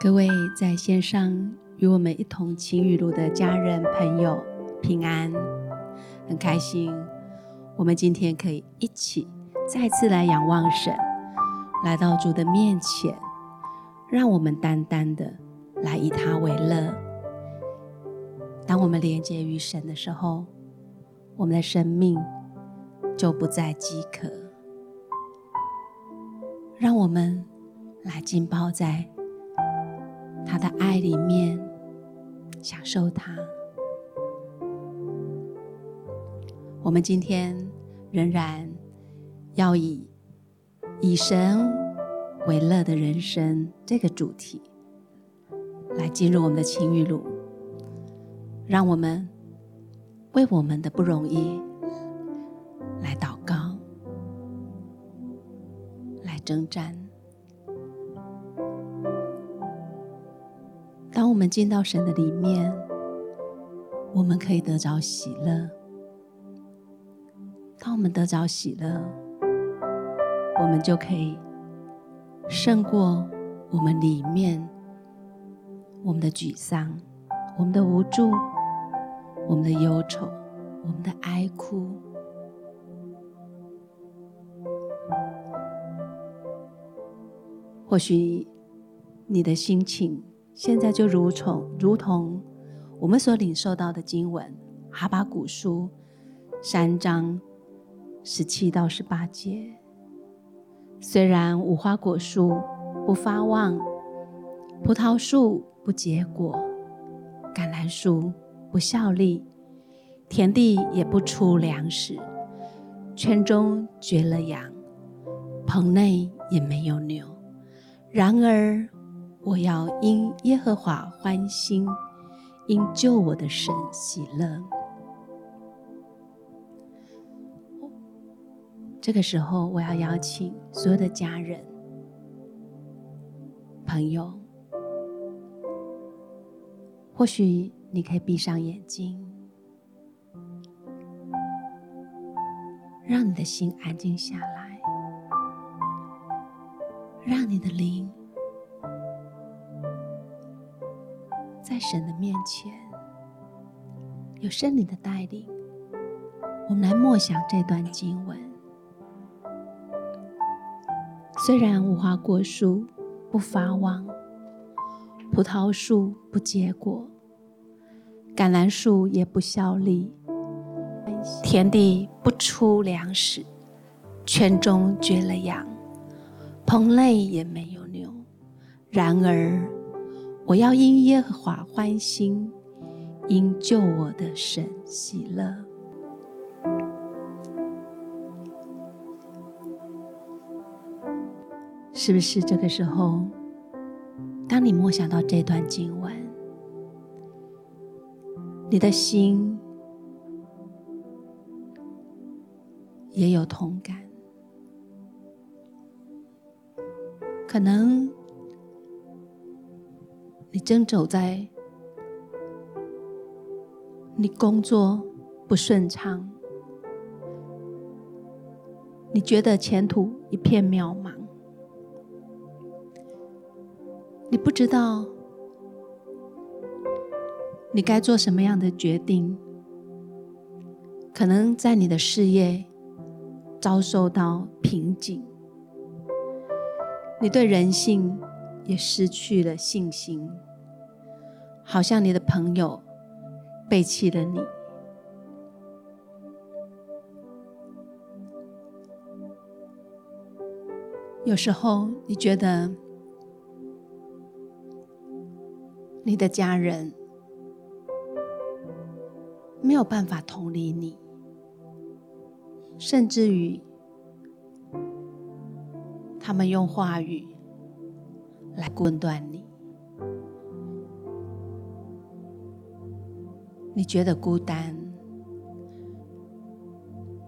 各位在线上与我们一同情雨露的家人朋友平安，很开心，我们今天可以一起再次来仰望神，来到主的面前，让我们单单的来以他为乐。当我们连接于神的时候，我们的生命就不再饥渴。让我们来浸泡在他的爱里面，享受他。我们今天仍然要以以神为乐的人生这个主题来进入我们的情雨露，让我们为我们的不容易来祷告，来征战。我们进到神的里面，我们可以得着喜乐。当我们得着喜乐，我们就可以胜过我们里面我们的沮丧、我们的无助、我们的忧愁、我们的哀哭。或许你的心情。现在就如从如同我们所领受到的经文，哈巴谷书三章十七到十八节。虽然无花果树不发旺，葡萄树不结果，橄榄树不效力，田地也不出粮食，圈中绝了羊，棚内也没有牛。然而，我要因耶和华欢心，因救我的神喜乐。这个时候，我要邀请所有的家人、朋友，或许你可以闭上眼睛，让你的心安静下来，让你的灵。在神的面前，有圣灵的带领，我们来默想这段经文。虽然无花果树不发旺，葡萄树不结果，橄榄树也不效力，田地不出粮食，圈中绝了羊，棚内也没有牛。然而，我要因耶和华欢心，因救我的神喜乐。是不是这个时候，当你默想到这段经文，你的心也有同感？可能。你正走在你工作不顺畅，你觉得前途一片渺茫，你不知道你该做什么样的决定，可能在你的事业遭受到瓶颈，你对人性。也失去了信心，好像你的朋友背弃了你。有时候你觉得你的家人没有办法同理你，甚至于他们用话语。来论断你，你觉得孤单，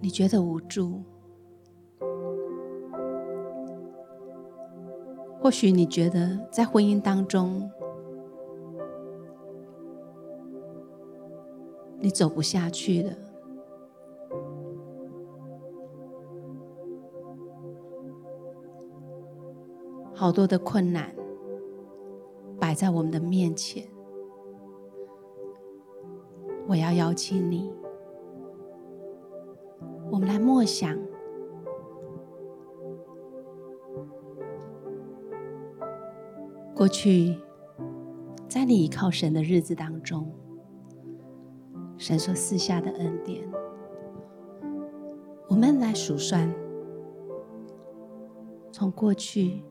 你觉得无助，或许你觉得在婚姻当中，你走不下去了，好多的困难。摆在我们的面前，我要邀请你，我们来默想过去，在你依靠神的日子当中，神所赐下的恩典，我们来数算，从过去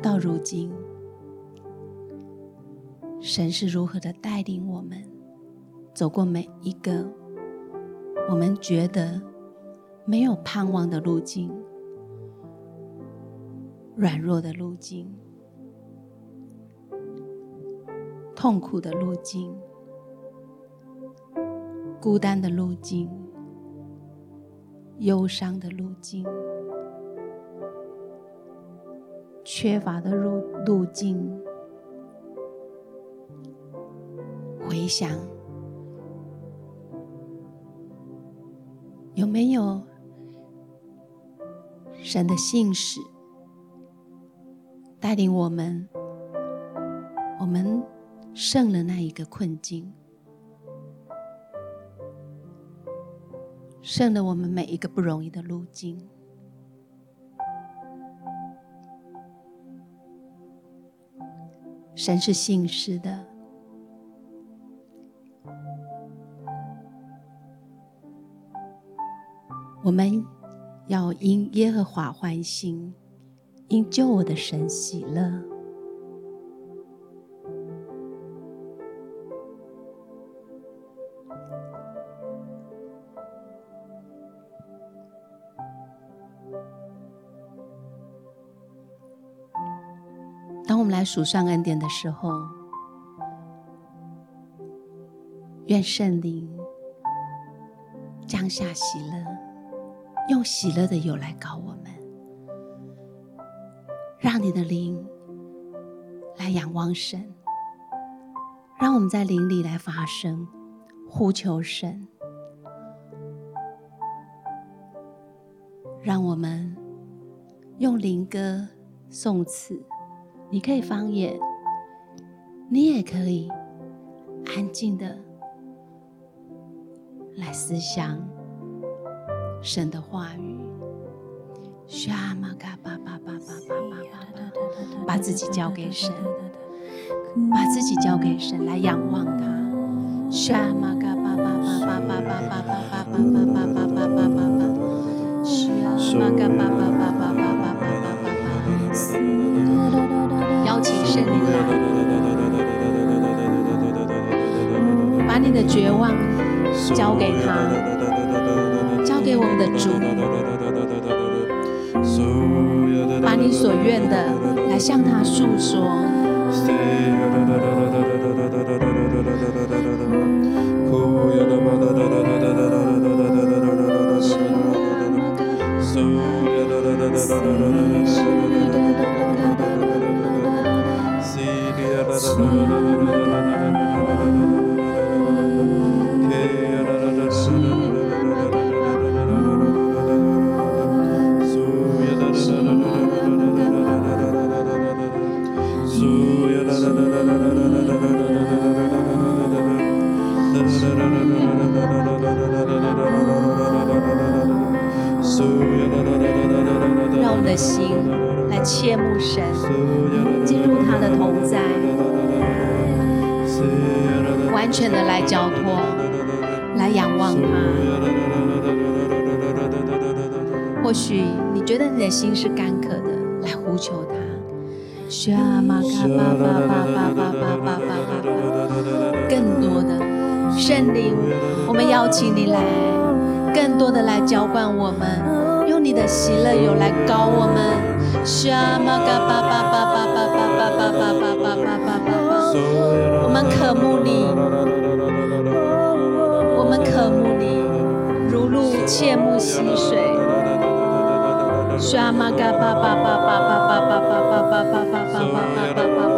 到如今。神是如何的带领我们走过每一个我们觉得没有盼望的路径、软弱的路径、痛苦的路径、孤单的路径、忧伤的路径、缺乏的路路径。回想，有没有神的信使带领我们？我们胜了那一个困境，胜了我们每一个不容易的路径。神是信实的。我们要因耶和华欢心，因救我的神喜乐。当我们来数算恩典的时候，愿圣灵降下喜乐。用喜乐的油来膏我们，让你的灵来仰望神，让我们在灵里来发声，呼求神，让我们用灵歌颂词，你可以方言，你也可以安静的来思想。神的话语，把自己交给神，把自己交给神来仰望他。邀请圣灵来，把你的绝望交给他。给我们的主，把你所愿的来向他诉说。或许你觉得你的心是干渴的，来呼求他。更多的圣灵，我们邀请你来，更多的来浇灌我们，用你的喜乐油来膏我们。我们渴慕你，我们渴慕你，如鹿切慕溪水。沙玛嘎巴巴巴巴巴巴巴巴巴巴巴巴巴巴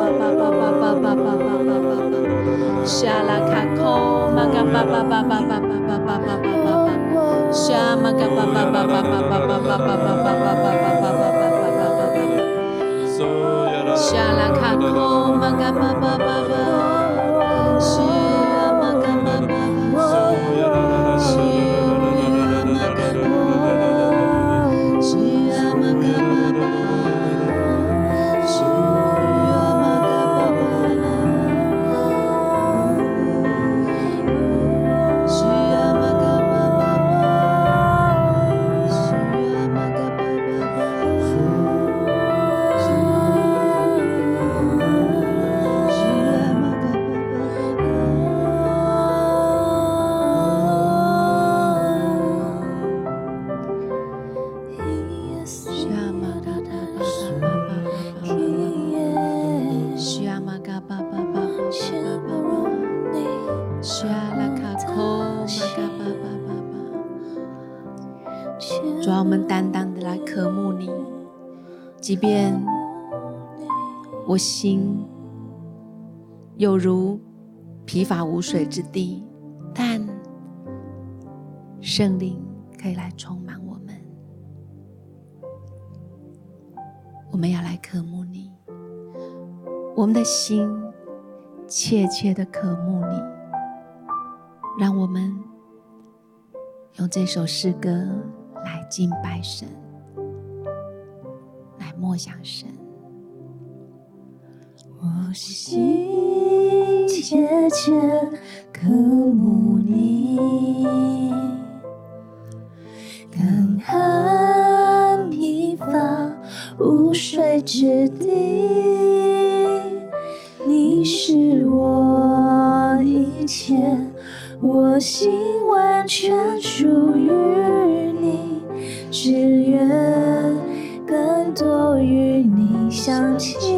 巴巴巴巴巴，沙拉卡科玛嘎巴巴巴巴巴巴巴巴巴巴，沙玛嘎巴巴巴巴巴巴巴巴巴巴巴巴巴巴巴巴巴，沙拉卡。卡空玛嘎巴巴巴巴，我心有如疲乏无水之地，但圣灵可以来充满我们。我们要来渴慕你，我们的心切切的渴慕你。让我们用这首诗歌来敬拜神，来默想神。我心切切渴慕你，干旱疲乏无水之地，你是我一切，我心完全属于你，只愿更多与你相亲。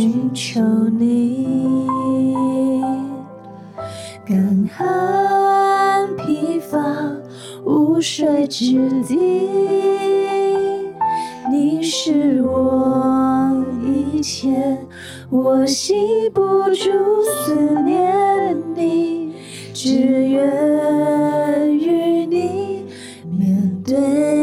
寻求你，干旱疲乏无水之地，你是我一切，我系不住思念你，只愿与你面对。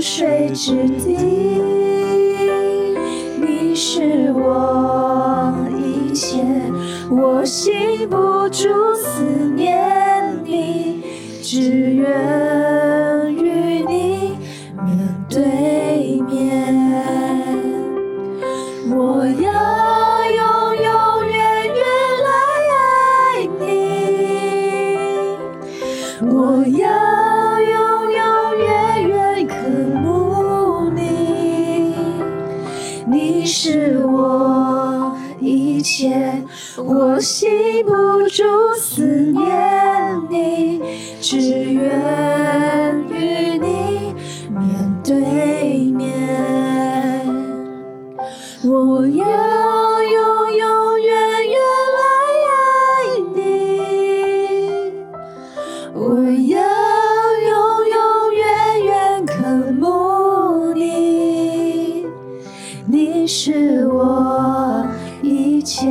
水之地，你是我一切，我心不住思念你，只一切，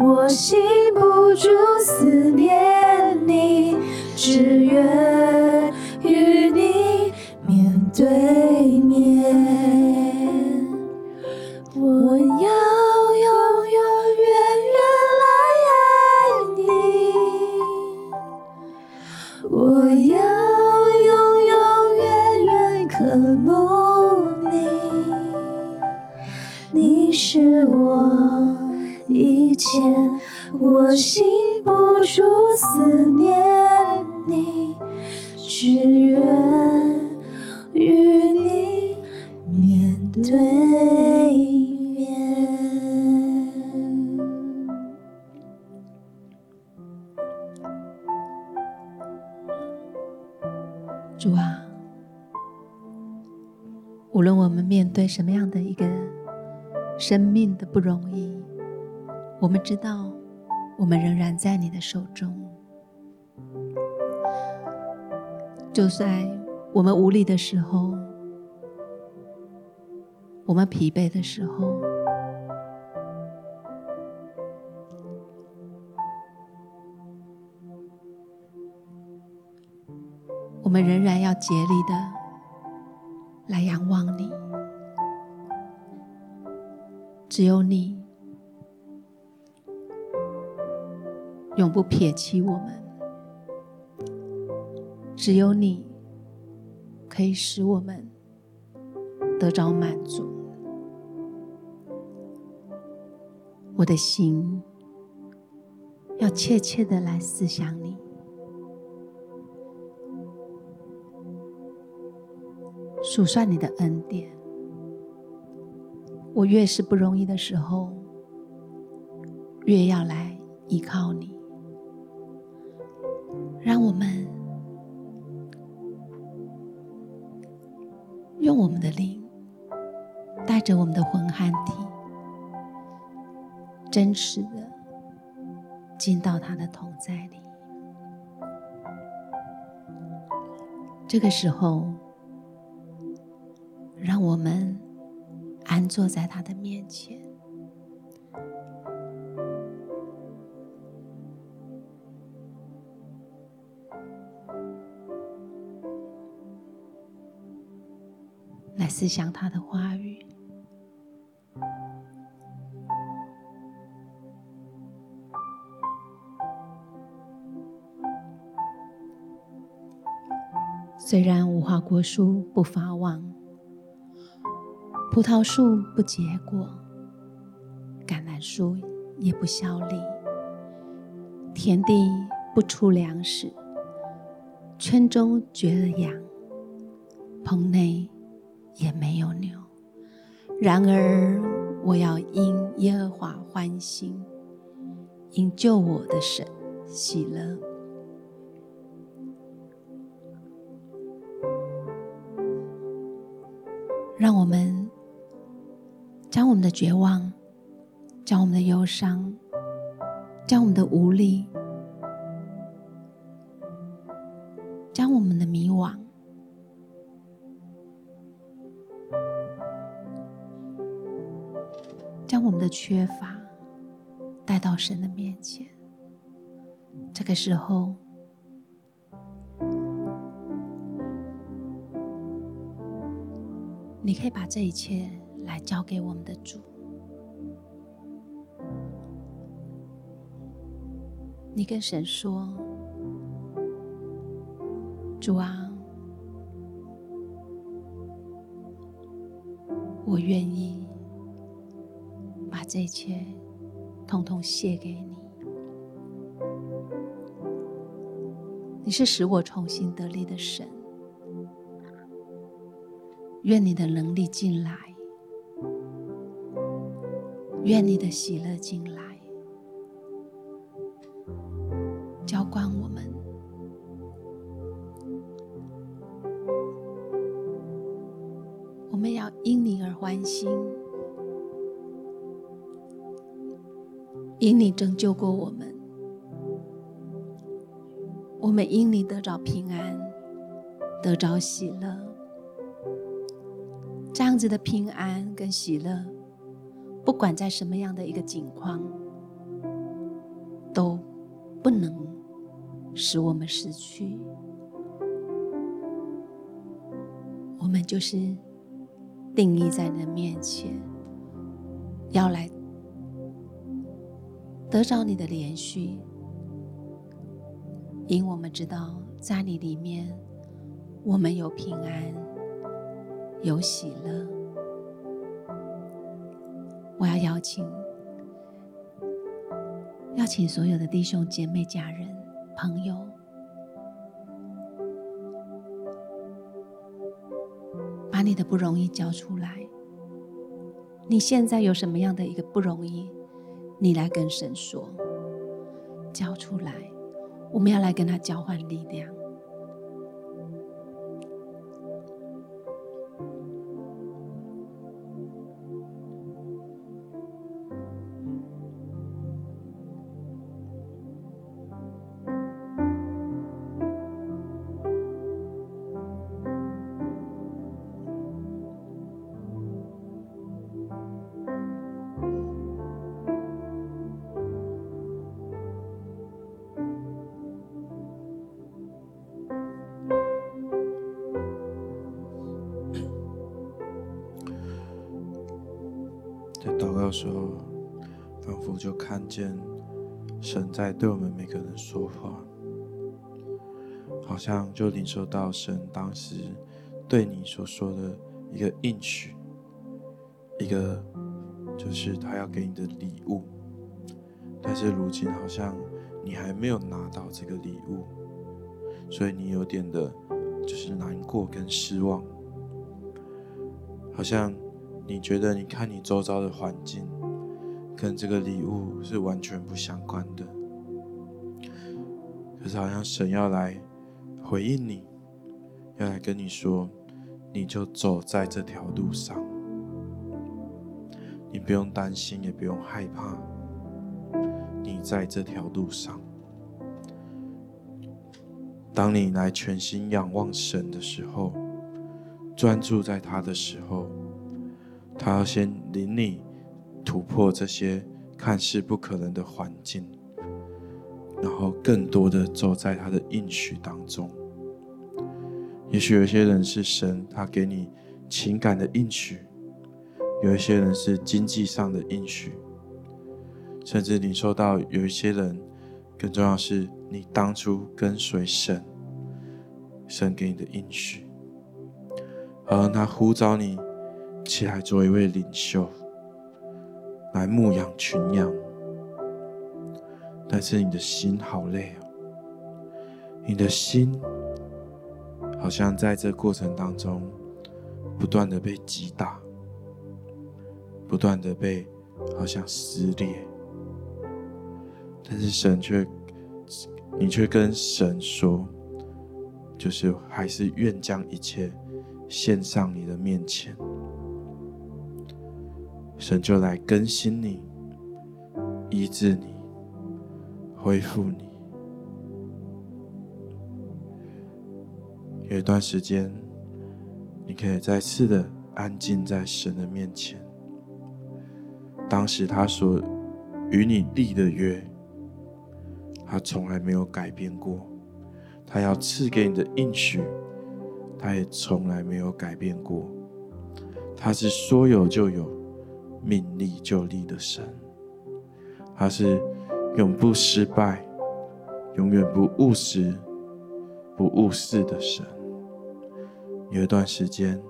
我心不住思念你，只愿与你面对。一切，我心不住思念你，只愿与你面对面。主啊，无论我们面对什么样的一个生命的不容易，我们知道，我们仍然在你的手中。就在我们无力的时候，我们疲惫的时候。我们仍然要竭力的不撇弃我们，只有你可以使我们得着满足。我的心要切切的来思想你。数算你的恩典，我越是不容易的时候，越要来依靠你。让我们用我们的灵，带着我们的魂和体，真实的进到他的同在里。这个时候。让我们安坐在他的面前。思想他的话语。虽然无花果树不发旺。葡萄树不结果，橄榄树也不效力，田地不出粮食，圈中绝了羊，棚内也没有牛。然而，我要因耶和华欢心，因救我的神喜乐。让我们。将我们的绝望，将我们的忧伤，将我们的无力，缺乏带到神的面前。这个时候，你可以把这一切。来交给我们的主，你跟神说：“主啊，我愿意这一切统统献给你。你是使我重新得力的神，愿你的能力进来。”愿你的喜乐进来，浇灌我们。我们要因你而欢心，因你拯救过我们，我们因你得着平安，得着喜乐。这样子的平安跟喜乐。不管在什么样的一个境况，都不能使我们失去。我们就是定义在你的面前，要来得着你的连续，因我们知道在你里面，我们有平安，有喜乐。我要邀请。邀请所有的弟兄姐妹、家人、朋友，把你的不容易交出来。你现在有什么样的一个不容易？你来跟神说，交出来。我们要来跟他交换力量。对我们每个人说话，好像就领受到神当时对你所说的一个应许，一个就是他要给你的礼物。但是如今好像你还没有拿到这个礼物，所以你有点的就是难过跟失望，好像。你觉得，你看你周遭的环境，跟这个礼物是完全不相关的。可是好像神要来回应你，要来跟你说，你就走在这条路上，你不用担心，也不用害怕。你在这条路上，当你来全心仰望神的时候，专注在他的时候。他要先领你突破这些看似不可能的环境，然后更多的走在他的应许当中。也许有些人是神，他给你情感的应许；有一些人是经济上的应许，甚至你受到有一些人，更重要是你当初跟随神，神给你的应许，而他呼召你。起来做一位领袖，来牧养群羊。但是你的心好累哦，你的心好像在这过程当中不断的被击打，不断的被好像撕裂。但是神却，你却跟神说，就是还是愿将一切献上你的面前。神就来更新你、医治你、恢复你。有一段时间，你可以再次的安静在神的面前。当时他所与你立的约，他从来没有改变过；他要赐给你的应许，他也从来没有改变过。他是说有就有。命立就立的神，他是永不失败、永远不误时、不误事的神。有一段时间，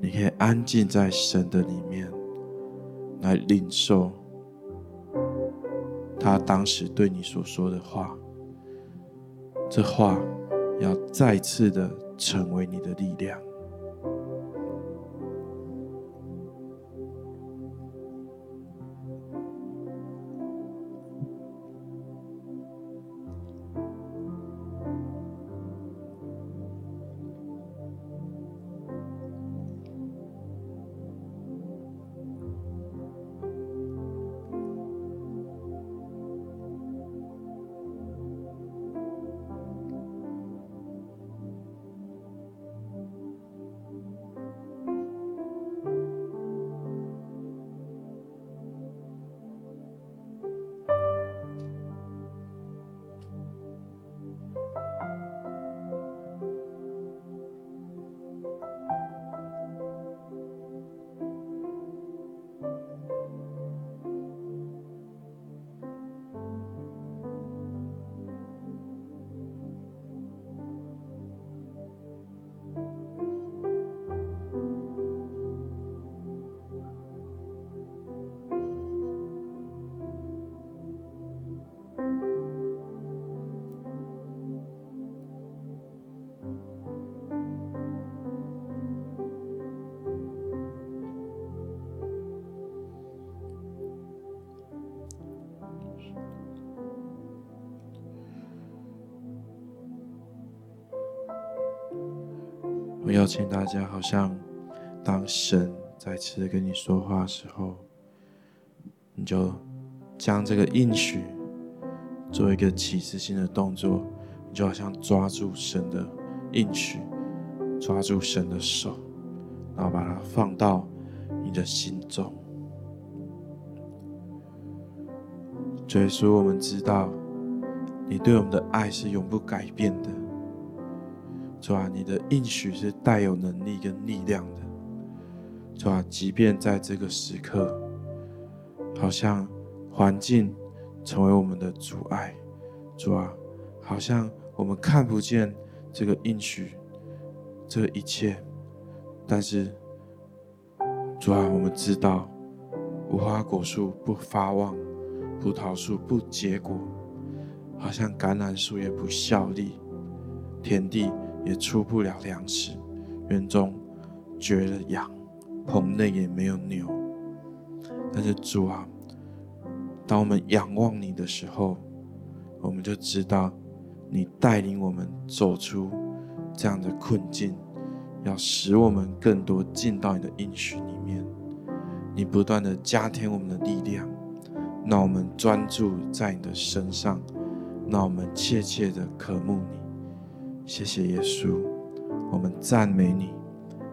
你可以安静在神的里面，来领受他当时对你所说的话。这话要再次的成为你的力量。邀请大家，好像当神再次跟你说话的时候，你就将这个应许做一个启示性的动作，你就好像抓住神的应许，抓住神的手，然后把它放到你的心中。所以说，我们知道你对我们的爱是永不改变的。主啊，你的应许是带有能力跟力量的。主啊，即便在这个时刻，好像环境成为我们的阻碍，主啊，好像我们看不见这个应许，这一切，但是主啊，我们知道无花果树不发旺，葡萄树不结果，好像橄榄树也不效力，田地。也出不了粮食，园中绝了羊，棚内也没有牛。但是主啊，当我们仰望你的时候，我们就知道你带领我们走出这样的困境，要使我们更多进到你的应许里面。你不断的加添我们的力量，让我们专注在你的身上，让我们切切的渴慕你。谢谢耶稣，我们赞美你，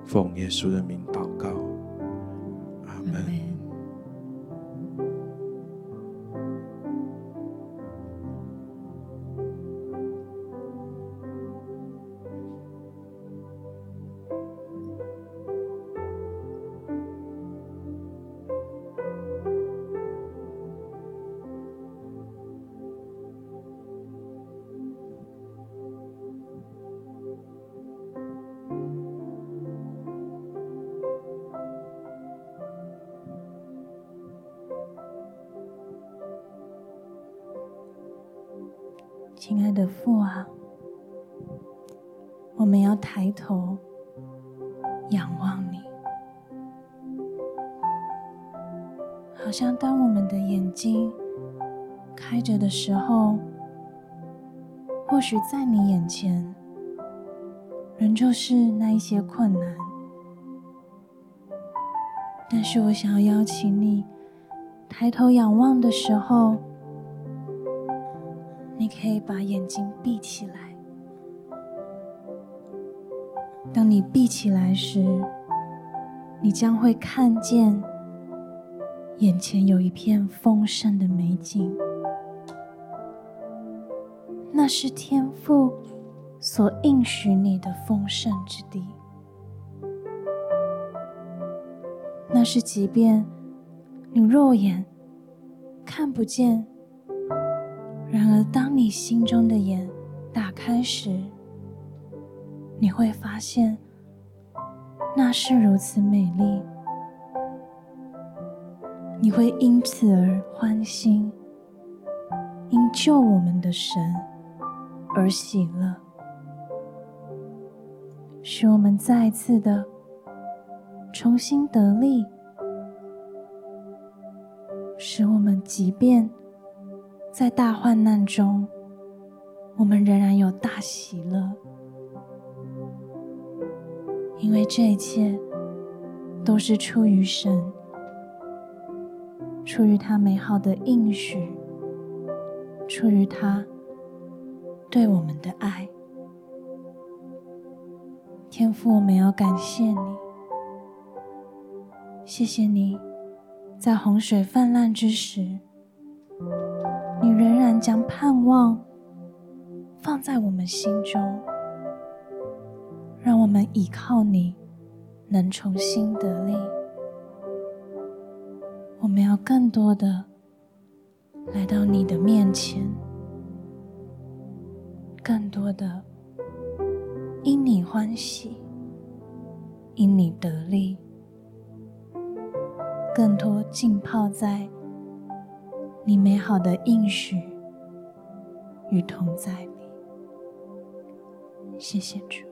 奉耶稣的名祷亲爱的父啊，我们要抬头仰望你，好像当我们的眼睛开着的时候，或许在你眼前仍旧是那一些困难，但是我想要邀请你抬头仰望的时候。你可以把眼睛闭起来。当你闭起来时，你将会看见眼前有一片丰盛的美景。那是天赋所应许你的丰盛之地。那是即便你肉眼看不见。然而，当你心中的眼打开时，你会发现那是如此美丽，你会因此而欢欣，因救我们的神而喜乐，使我们再次的重新得力，使我们即便。在大患难中，我们仍然有大喜乐，因为这一切都是出于神，出于他美好的应许，出于他对我们的爱。天父，我们要感谢你，谢谢你在洪水泛滥之时。你仍然将盼望放在我们心中，让我们倚靠你，能重新得力。我们要更多的来到你的面前，更多的因你欢喜，因你得力，更多浸泡在。你美好的应许与同在里，谢谢主。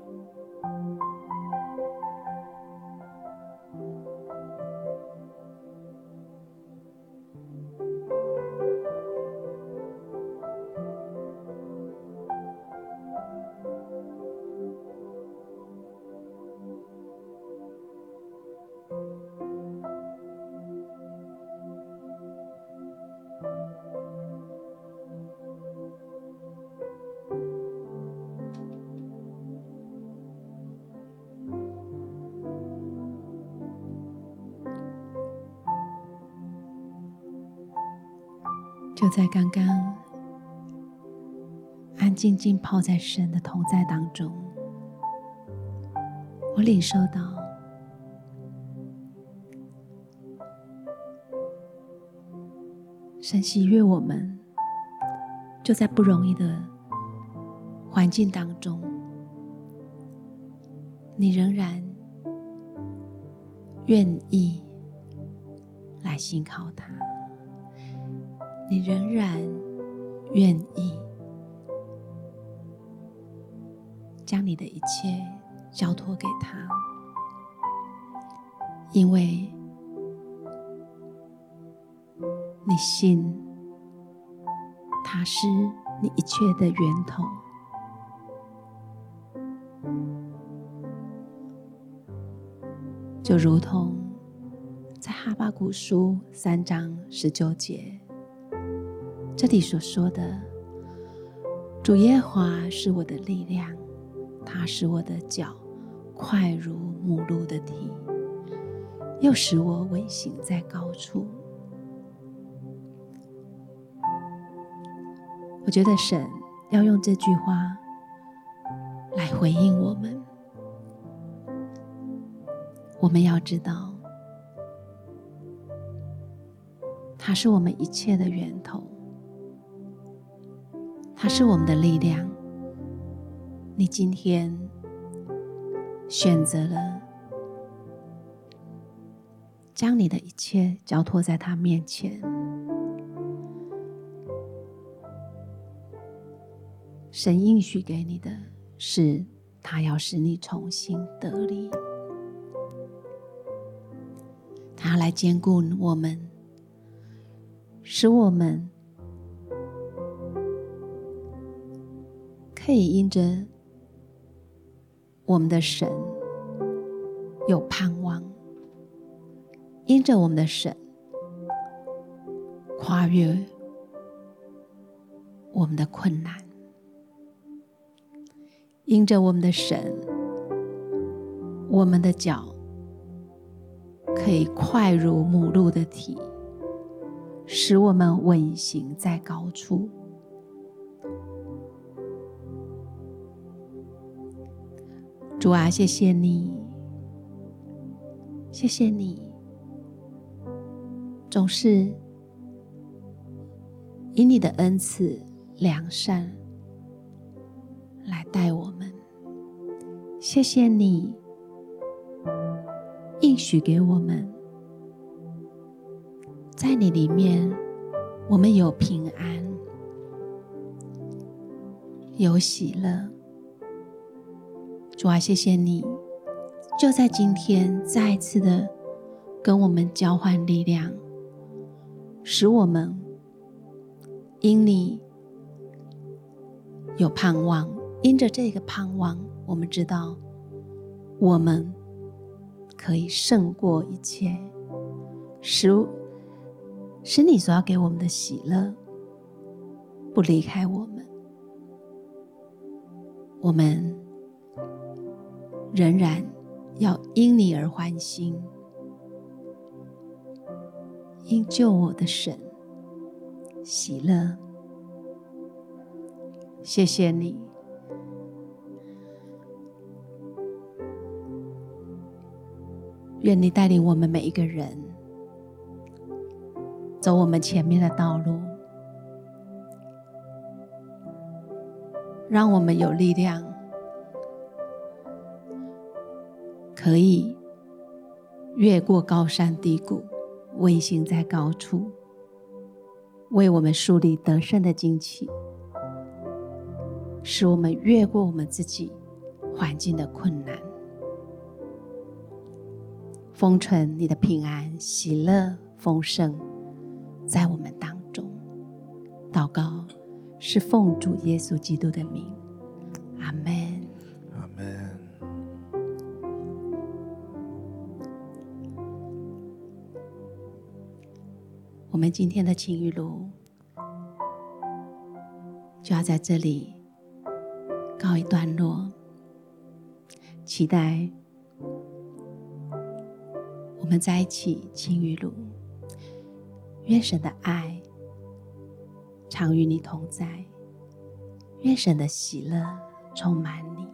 就在刚刚，安静静泡在神的同在当中，我领受到神喜悦我们，就在不容易的环境当中，你仍然愿意来信靠他。你仍然愿意将你的一切交托给他，因为你信他是你一切的源头，就如同在哈巴谷书三章十九节。这里所说的主耶和华是我的力量，他使我的脚快如母鹿的蹄，又使我稳行在高处。我觉得神要用这句话来回应我们。我们要知道，他是我们一切的源头。他是我们的力量。你今天选择了将你的一切交托在他面前，神应许给你的是，他要使你重新得力，他来坚固我们，使我们。可以因着我们的神有盼望，因着我们的神跨越我们的困难，因着我们的神，我们的脚可以快如母鹿的蹄，使我们稳行在高处。主啊，谢谢你，谢谢你，总是以你的恩赐、良善来待我们。谢谢你应许给我们，在你里面，我们有平安，有喜乐。主啊，谢谢你，就在今天再一次的跟我们交换力量，使我们因你有盼望，因着这个盼望，我们知道我们可以胜过一切，使使你所要给我们的喜乐不离开我们，我们。仍然要因你而欢心，因救我的神喜乐。谢谢你，愿你带领我们每一个人走我们前面的道路，让我们有力量。可以越过高山低谷，稳行在高处，为我们树立得胜的旌旗，使我们越过我们自己环境的困难，封存你的平安、喜乐、丰盛在我们当中。祷告是奉主耶稣基督的名，阿门。我们今天的情雨录就要在这里告一段落，期待我们在一起情雨录，愿神的爱常与你同在。愿神的喜乐充满你。